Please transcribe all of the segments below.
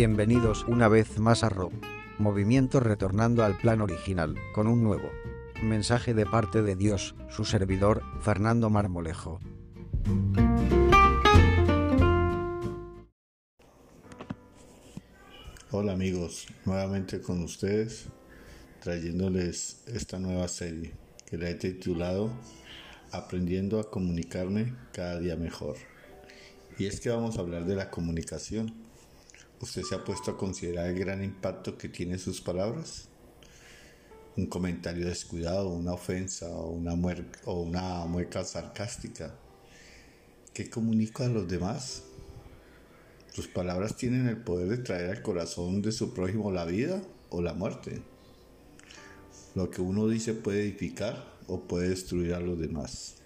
Bienvenidos una vez más a Ro. Movimiento retornando al plan original, con un nuevo mensaje de parte de Dios, su servidor, Fernando Marmolejo. Hola amigos, nuevamente con ustedes, trayéndoles esta nueva serie que la he titulado Aprendiendo a comunicarme cada día mejor. Y es que vamos a hablar de la comunicación. ¿Usted se ha puesto a considerar el gran impacto que tienen sus palabras? Un comentario descuidado, una ofensa o una, mueca sarcástica. ¿Qué comunico a los demás? Sus palabras tienen el poder de traer al corazón de su prójimo la vida o la muerte. Lo que uno dice puede edificar o puede destruir a los demás.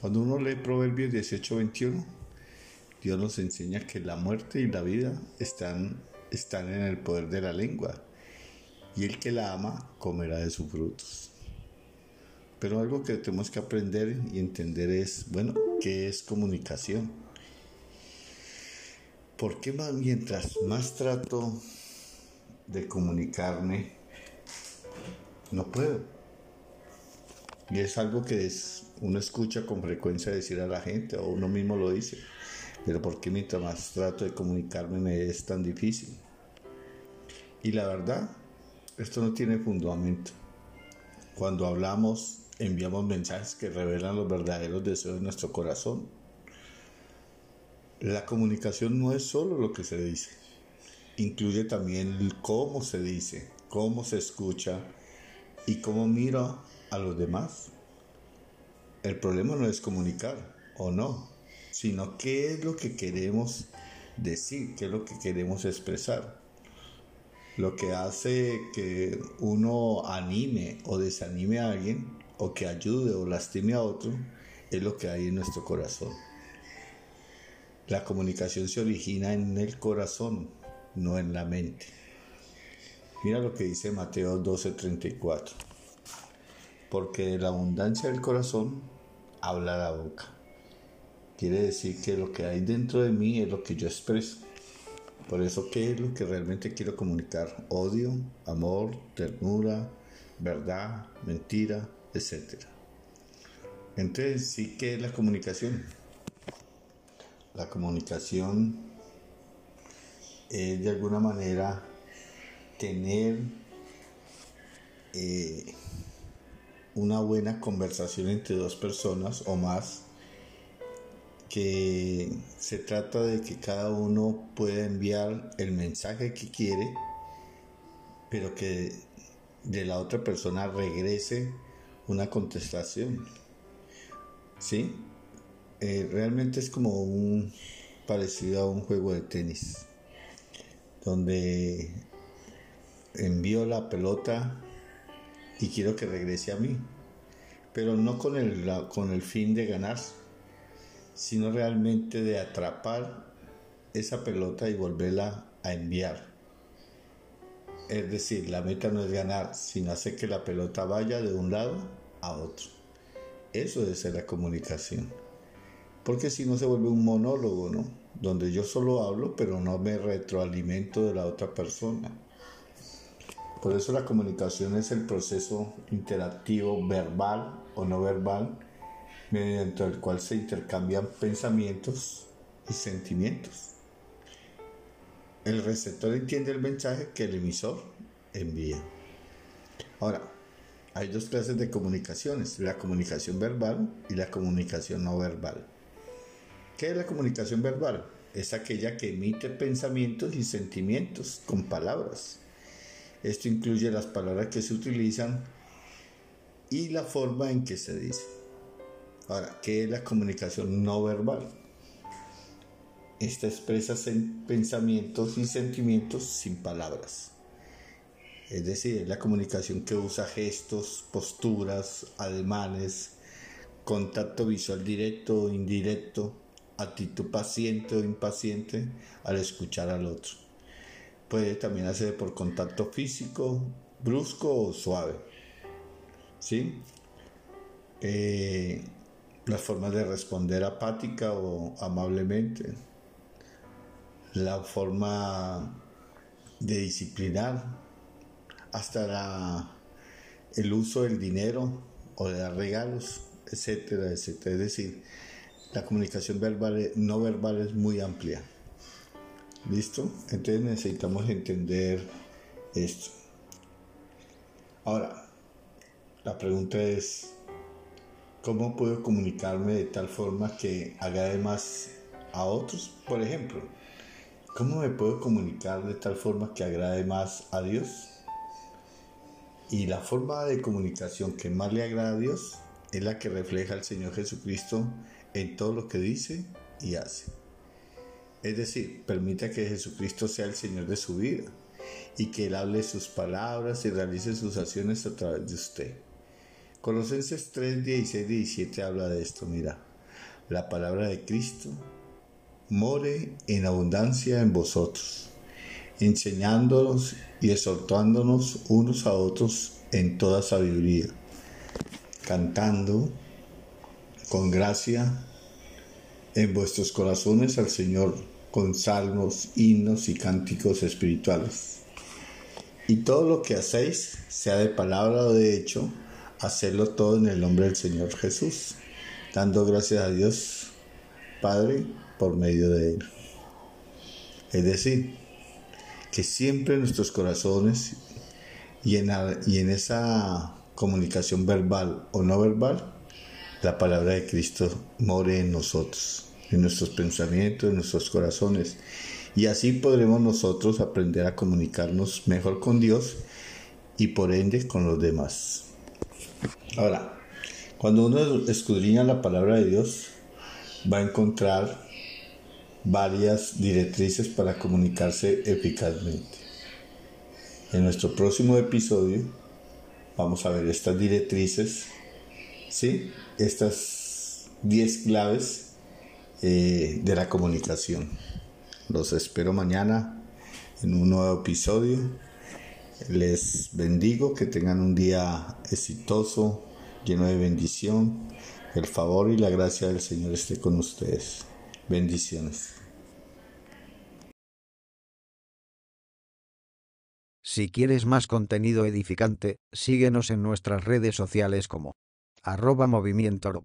Cuando uno lee Proverbios 18:21, Dios nos enseña que la muerte y la vida están, están en el poder de la lengua y el que la ama comerá de sus frutos. Pero algo que tenemos que aprender y entender es, bueno, ¿qué es comunicación? ¿Por qué más, mientras más trato de comunicarme, no puedo? Y es algo que es, uno escucha con frecuencia decir a la gente, o uno mismo lo dice, pero ¿por qué mientras más trato de comunicarme me es tan difícil? Y la verdad, esto no tiene fundamento. Cuando hablamos, enviamos mensajes que revelan los verdaderos deseos de nuestro corazón la comunicación no es solo lo que se dice, incluye también el cómo se dice, cómo se escucha y cómo mira a los demás. El problema no es comunicar o no, sino qué es lo que queremos decir, qué es lo que queremos expresar. Lo que hace que uno anime o desanime a alguien, o que ayude o lastime a otro, es lo que hay en nuestro corazón. La comunicación se origina en el corazón, no en la mente. Mira lo que dice Mateo 12:34. Porque de la abundancia del corazón habla la boca. Quiere decir que lo que hay dentro de mí es lo que yo expreso. Por eso, ¿qué es lo que realmente quiero comunicar? Odio, amor, ternura, verdad, mentira, etc. Entonces, ¿sí qué es la comunicación? La comunicación es de alguna manera tener eh, una buena conversación entre dos personas o más que se trata de que cada uno pueda enviar el mensaje que quiere pero que de la otra persona regrese una contestación ¿sí? Eh, realmente es como un parecido a un juego de tenis, donde envío la pelota y quiero que regrese a mí, pero no con el, con el fin de ganar, sino realmente de atrapar esa pelota y volverla a enviar. Es decir, la meta no es ganar, sino hacer que la pelota vaya de un lado a otro. Eso es la comunicación. Porque si no se vuelve un monólogo, ¿no? Donde yo solo hablo, pero no me retroalimento de la otra persona. Por eso la comunicación es el proceso interactivo verbal o no verbal mediante el cual se intercambian pensamientos y sentimientos. El receptor entiende el mensaje que el emisor envía. Ahora, hay dos clases de comunicaciones, la comunicación verbal y la comunicación no verbal. ¿Qué es la comunicación verbal? Es aquella que emite pensamientos y sentimientos con palabras. Esto incluye las palabras que se utilizan y la forma en que se dice. Ahora, ¿qué es la comunicación no verbal? Esta expresa pensamientos y sentimientos sin palabras. Es decir, es la comunicación que usa gestos, posturas, ademanes, contacto visual directo o indirecto, actitud paciente o impaciente al escuchar al otro. Puede también hacer por contacto físico, brusco o suave. ¿Sí? Eh, las formas de responder apática o amablemente. La forma de disciplinar, hasta la, el uso del dinero o de dar regalos, etcétera, etcétera. Es decir, la comunicación verbal, no verbal es muy amplia. ¿Listo? Entonces necesitamos entender esto. Ahora, la pregunta es, ¿cómo puedo comunicarme de tal forma que agrade más a otros? Por ejemplo, ¿cómo me puedo comunicar de tal forma que agrade más a Dios? Y la forma de comunicación que más le agrada a Dios es la que refleja al Señor Jesucristo en todo lo que dice y hace. Es decir, permita que Jesucristo sea el Señor de su vida y que Él hable sus palabras y realice sus acciones a través de usted. Colosenses 3, 16, 17 habla de esto, mira. La palabra de Cristo more en abundancia en vosotros, enseñándonos y exhortándonos unos a otros en toda sabiduría, cantando con gracia en vuestros corazones al Señor con salmos, himnos y cánticos espirituales. Y todo lo que hacéis, sea de palabra o de hecho, hacedlo todo en el nombre del Señor Jesús, dando gracias a Dios Padre por medio de Él. Es decir, que siempre en nuestros corazones y en, y en esa comunicación verbal o no verbal, la palabra de Cristo more en nosotros en nuestros pensamientos, en nuestros corazones. Y así podremos nosotros aprender a comunicarnos mejor con Dios y por ende con los demás. Ahora, cuando uno escudriña la palabra de Dios, va a encontrar varias directrices para comunicarse eficazmente. En nuestro próximo episodio vamos a ver estas directrices, ¿sí? Estas 10 claves eh, de la comunicación. Los espero mañana en un nuevo episodio. Les bendigo, que tengan un día exitoso, lleno de bendición. El favor y la gracia del Señor esté con ustedes. Bendiciones. Si quieres más contenido edificante, síguenos en nuestras redes sociales como arroba movimiento